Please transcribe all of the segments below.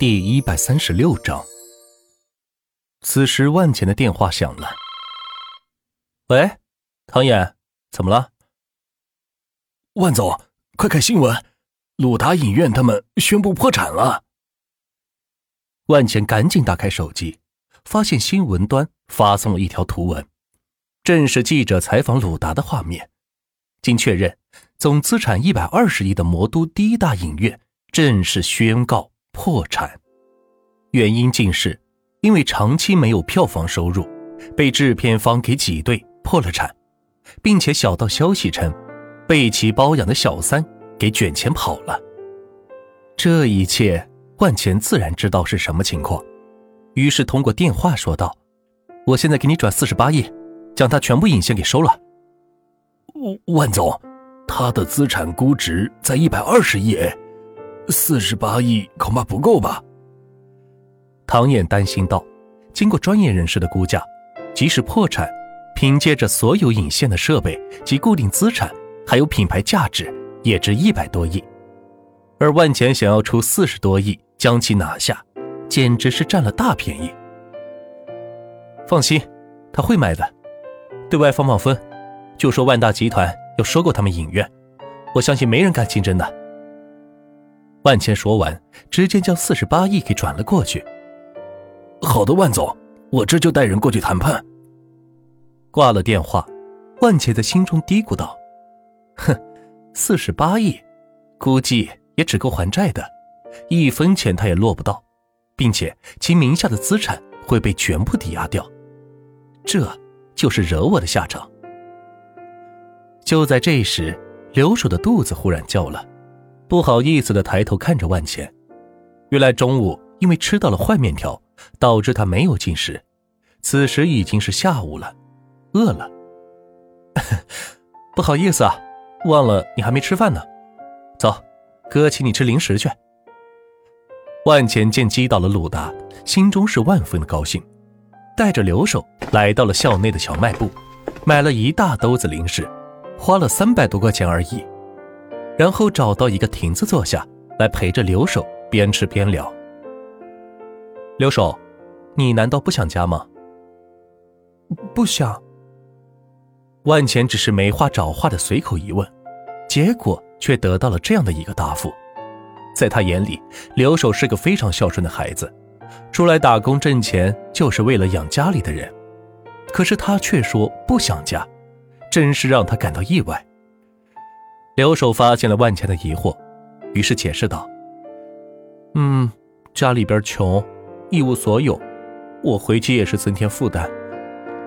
第一百三十六章。此时，万钱的电话响了。喂，唐岩，怎么了？万总，快看新闻，鲁达影院他们宣布破产了。万钱赶紧打开手机，发现新闻端发送了一条图文，正是记者采访鲁达的画面。经确认，总资产一百二十亿的魔都第一大影院正式宣告破产，原因竟是因为长期没有票房收入，被制片方给挤兑破了产，并且小道消息称，被其包养的小三给卷钱跑了。这一切，万钱自然知道是什么情况，于是通过电话说道：“我现在给你转四十八亿，将他全部影线给收了。”万总，他的资产估值在一百二十亿，四十八亿恐怕不够吧？唐燕担心道：“经过专业人士的估价，即使破产，凭借着所有引线的设备及固定资产，还有品牌价值，也值一百多亿。而万钱想要出四十多亿将其拿下，简直是占了大便宜。放心，他会买的，对外放放风。”就说万大集团要收购他们影院，我相信没人敢竞争的。万钱说完，直接将四十八亿给转了过去。好的，万总，我这就带人过去谈判。挂了电话，万钱在心中嘀咕道：“哼，四十八亿，估计也只够还债的，一分钱他也落不到，并且其名下的资产会被全部抵押掉，这就是惹我的下场。”就在这时，刘守的肚子忽然叫了，不好意思的抬头看着万茜。原来中午因为吃到了坏面条，导致他没有进食。此时已经是下午了，饿了。不好意思啊，忘了你还没吃饭呢。走，哥请你吃零食去。万茜见击倒了鲁达，心中是万分的高兴，带着刘守来到了校内的小卖部，买了一大兜子零食。花了三百多块钱而已，然后找到一个亭子坐下来陪着刘守边吃边聊。刘守，你难道不想家吗？不想。万钱只是没话找话的随口一问，结果却得到了这样的一个答复。在他眼里，刘守是个非常孝顺的孩子，出来打工挣钱就是为了养家里的人，可是他却说不想家。真是让他感到意外。刘守发现了万钱的疑惑，于是解释道：“嗯，家里边穷，一无所有，我回去也是增添负担。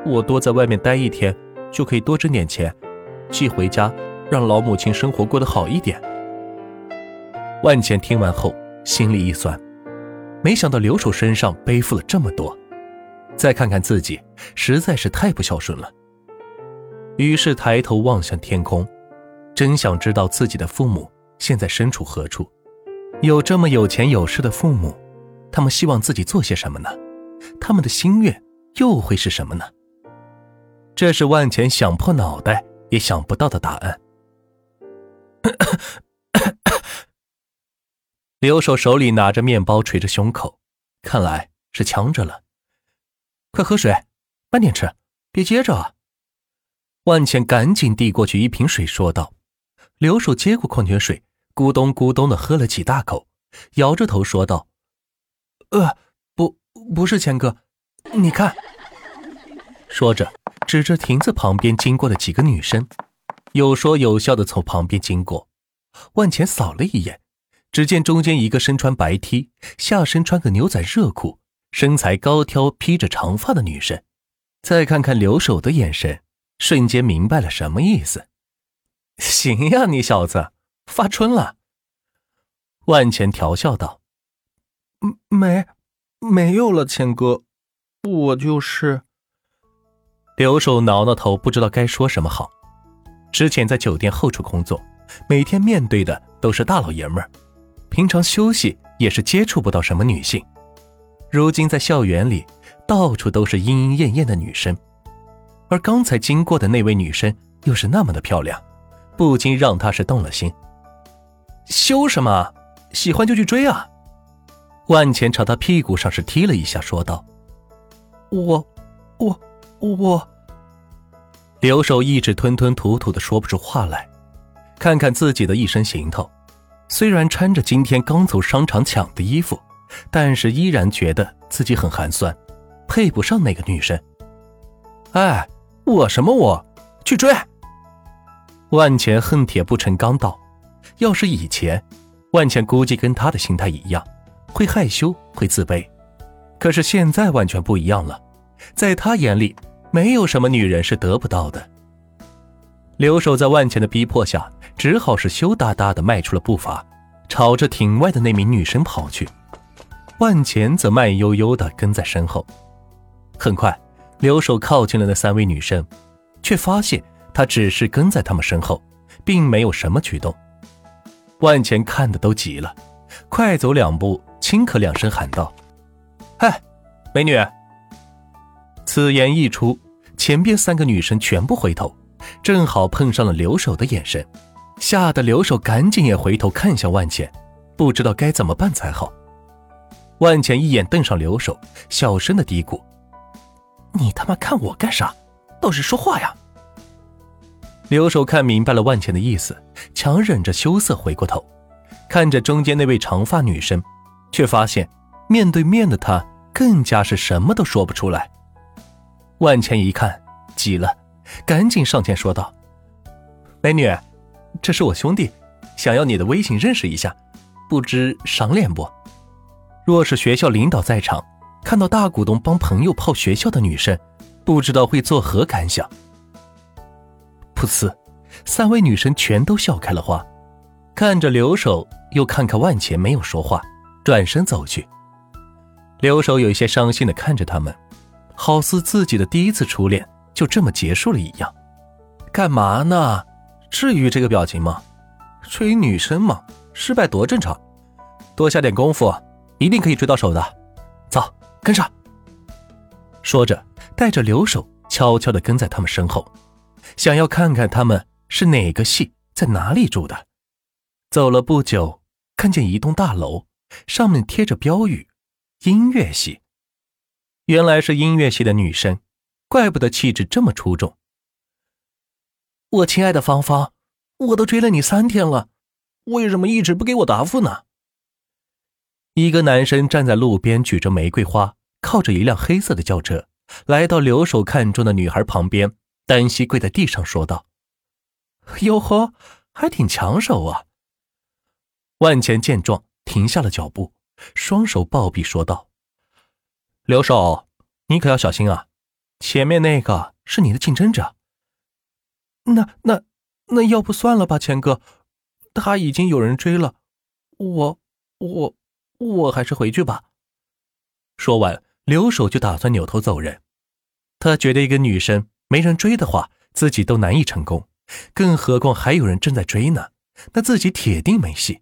我多在外面待一天，就可以多挣点钱，寄回家，让老母亲生活过得好一点。”万钱听完后心里一酸，没想到刘守身上背负了这么多，再看看自己，实在是太不孝顺了。于是抬头望向天空，真想知道自己的父母现在身处何处。有这么有钱有势的父母，他们希望自己做些什么呢？他们的心愿又会是什么呢？这是万钱想破脑袋也想不到的答案。刘守手里拿着面包捶着胸口，看来是呛着了。快喝水，慢点吃，别噎着啊！万茜赶紧递过去一瓶水，说道：“刘守接过矿泉水，咕咚咕咚的喝了几大口，摇着头说道：‘呃，不，不是钱哥，你看。’说着，指着亭子旁边经过的几个女生，有说有笑的从旁边经过。万茜扫了一眼，只见中间一个身穿白 T，下身穿个牛仔热裤，身材高挑，披着长发的女生，再看看留守的眼神。”瞬间明白了什么意思。行呀，你小子发春了。万钱调笑道：“没，没有了，钱哥，我就是。”刘守挠挠头，不知道该说什么好。之前在酒店后厨工作，每天面对的都是大老爷们儿，平常休息也是接触不到什么女性。如今在校园里，到处都是莺莺燕燕的女生。而刚才经过的那位女生又是那么的漂亮，不禁让他是动了心。羞什么？喜欢就去追啊！万钱朝他屁股上是踢了一下，说道：“我，我，我。”刘守一直吞吞吐吐的说不出话来，看看自己的一身行头，虽然穿着今天刚从商场抢的衣服，但是依然觉得自己很寒酸，配不上那个女生。哎，我什么我？去追！万钱恨铁不成钢道：“要是以前，万钱估计跟他的心态一样，会害羞，会自卑。可是现在完全不一样了，在他眼里，没有什么女人是得不到的。”留守在万钱的逼迫下，只好是羞答答的迈出了步伐，朝着庭外的那名女生跑去。万钱则慢悠悠的跟在身后。很快，留守靠近了那三位女生，却发现。他只是跟在他们身后，并没有什么举动。万钱看的都急了，快走两步，轻咳两声，喊道：“嗨，美女！”此言一出，前边三个女生全部回头，正好碰上了留守的眼神，吓得留守赶紧也回头看向万钱，不知道该怎么办才好。万钱一眼瞪上留守，小声的嘀咕：“你他妈看我干啥？倒是说话呀！”留守看明白了万茜的意思，强忍着羞涩回过头，看着中间那位长发女生，却发现面对面的他更加是什么都说不出来。万茜一看急了，赶紧上前说道：“美女，这是我兄弟，想要你的微信认识一下，不知赏脸不？若是学校领导在场，看到大股东帮朋友泡学校的女生，不知道会作何感想？”噗呲，三位女生全都笑开了花，看着留守，又看看万钱，没有说话，转身走去。留守有一些伤心的看着他们，好似自己的第一次初恋就这么结束了一样。干嘛呢？至于这个表情吗？追女生嘛，失败多正常，多下点功夫，一定可以追到手的。走，跟上。说着，带着留守悄悄的跟在他们身后。想要看看他们是哪个系，在哪里住的。走了不久，看见一栋大楼，上面贴着标语：“音乐系。”原来是音乐系的女生，怪不得气质这么出众。我亲爱的芳芳，我都追了你三天了，为什么一直不给我答复呢？一个男生站在路边，举着玫瑰花，靠着一辆黑色的轿车，来到留守看中的女孩旁边。单膝跪在地上说道：“哟呵，还挺抢手啊。”万钱见状，停下了脚步，双手抱臂说道：“刘守，你可要小心啊！前面那个是你的竞争者。”“那、那、那要不算了吧，钱哥，他已经有人追了，我、我、我还是回去吧。”说完，刘守就打算扭头走人。他觉得一个女生。没人追的话，自己都难以成功，更何况还有人正在追呢，那自己铁定没戏。